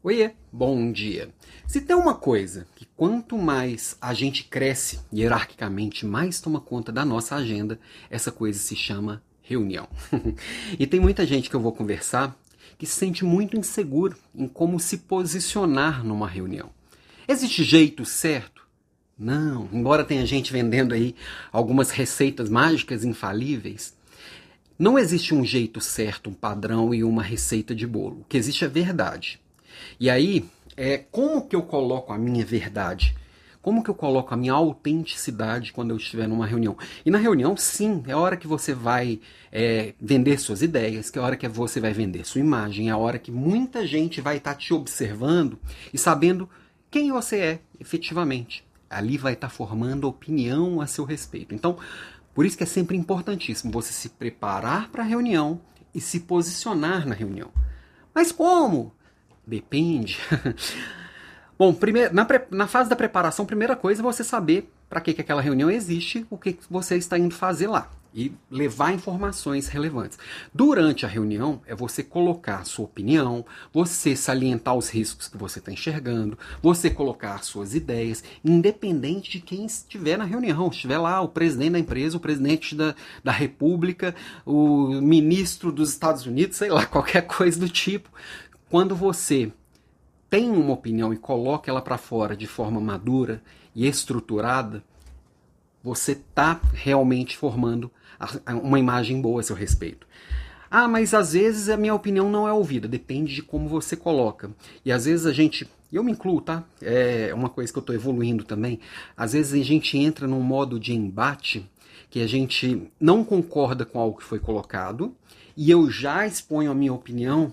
Oiê, bom dia. Se tem uma coisa que quanto mais a gente cresce hierarquicamente, mais toma conta da nossa agenda, essa coisa se chama reunião. e tem muita gente que eu vou conversar que se sente muito inseguro em como se posicionar numa reunião. Existe jeito certo? Não, embora tenha gente vendendo aí algumas receitas mágicas infalíveis, não existe um jeito certo, um padrão e uma receita de bolo. O que existe é verdade. E aí, é, como que eu coloco a minha verdade? Como que eu coloco a minha autenticidade quando eu estiver numa reunião? E na reunião, sim, é a hora que você vai é, vender suas ideias, que é a hora que você vai vender sua imagem, é a hora que muita gente vai estar tá te observando e sabendo quem você é efetivamente. Ali vai estar tá formando opinião a seu respeito. Então, por isso que é sempre importantíssimo você se preparar para a reunião e se posicionar na reunião. Mas como? Depende. Bom, primeiro, na, na, fase da preparação, primeira coisa é você saber para que, que aquela reunião existe, o que, que você está indo fazer lá e levar informações relevantes. Durante a reunião, é você colocar sua opinião, você salientar os riscos que você está enxergando, você colocar suas ideias, independente de quem estiver na reunião. Estiver lá o presidente da empresa, o presidente da, da república, o ministro dos Estados Unidos, sei lá, qualquer coisa do tipo. Quando você tem uma opinião e coloca ela para fora de forma madura e estruturada, você está realmente formando uma imagem boa a seu respeito. Ah, mas às vezes a minha opinião não é ouvida, depende de como você coloca. E às vezes a gente, eu me incluo, tá? É uma coisa que eu estou evoluindo também. Às vezes a gente entra num modo de embate que a gente não concorda com algo que foi colocado e eu já exponho a minha opinião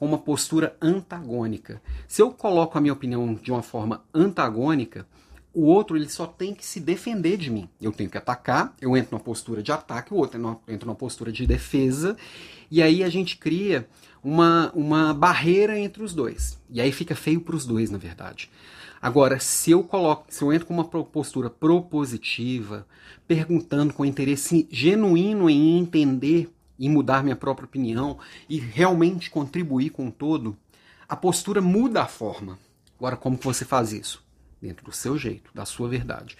com uma postura antagônica. Se eu coloco a minha opinião de uma forma antagônica, o outro ele só tem que se defender de mim. Eu tenho que atacar, eu entro numa postura de ataque, o outro entra numa postura de defesa, e aí a gente cria uma, uma barreira entre os dois. E aí fica feio para os dois, na verdade. Agora, se eu coloco, se eu entro com uma postura propositiva, perguntando com interesse genuíno em entender em mudar minha própria opinião e realmente contribuir com o todo, a postura muda a forma. Agora, como que você faz isso? Dentro do seu jeito, da sua verdade.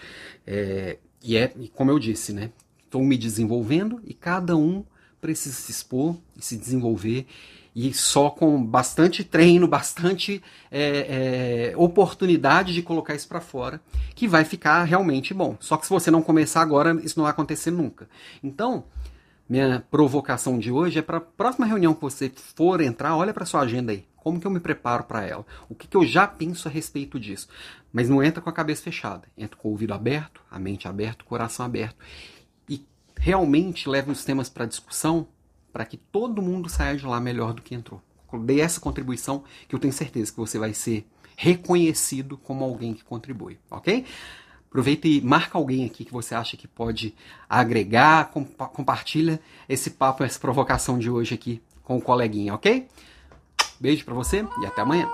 É, e é, como eu disse, né? Estou me desenvolvendo e cada um precisa se expor e se desenvolver e só com bastante treino, bastante é, é, oportunidade de colocar isso para fora, que vai ficar realmente bom. Só que se você não começar agora, isso não vai acontecer nunca. Então, minha provocação de hoje é para a próxima reunião que você for entrar, olha para sua agenda aí. Como que eu me preparo para ela? O que, que eu já penso a respeito disso? Mas não entra com a cabeça fechada. Entra com o ouvido aberto, a mente aberta, o coração aberto. E realmente leve os temas para discussão para que todo mundo saia de lá melhor do que entrou. Dei essa contribuição que eu tenho certeza que você vai ser reconhecido como alguém que contribui, ok? Aproveita e marca alguém aqui que você acha que pode agregar, compa compartilha esse papo, essa provocação de hoje aqui com o coleguinha, ok? Beijo para você e até amanhã.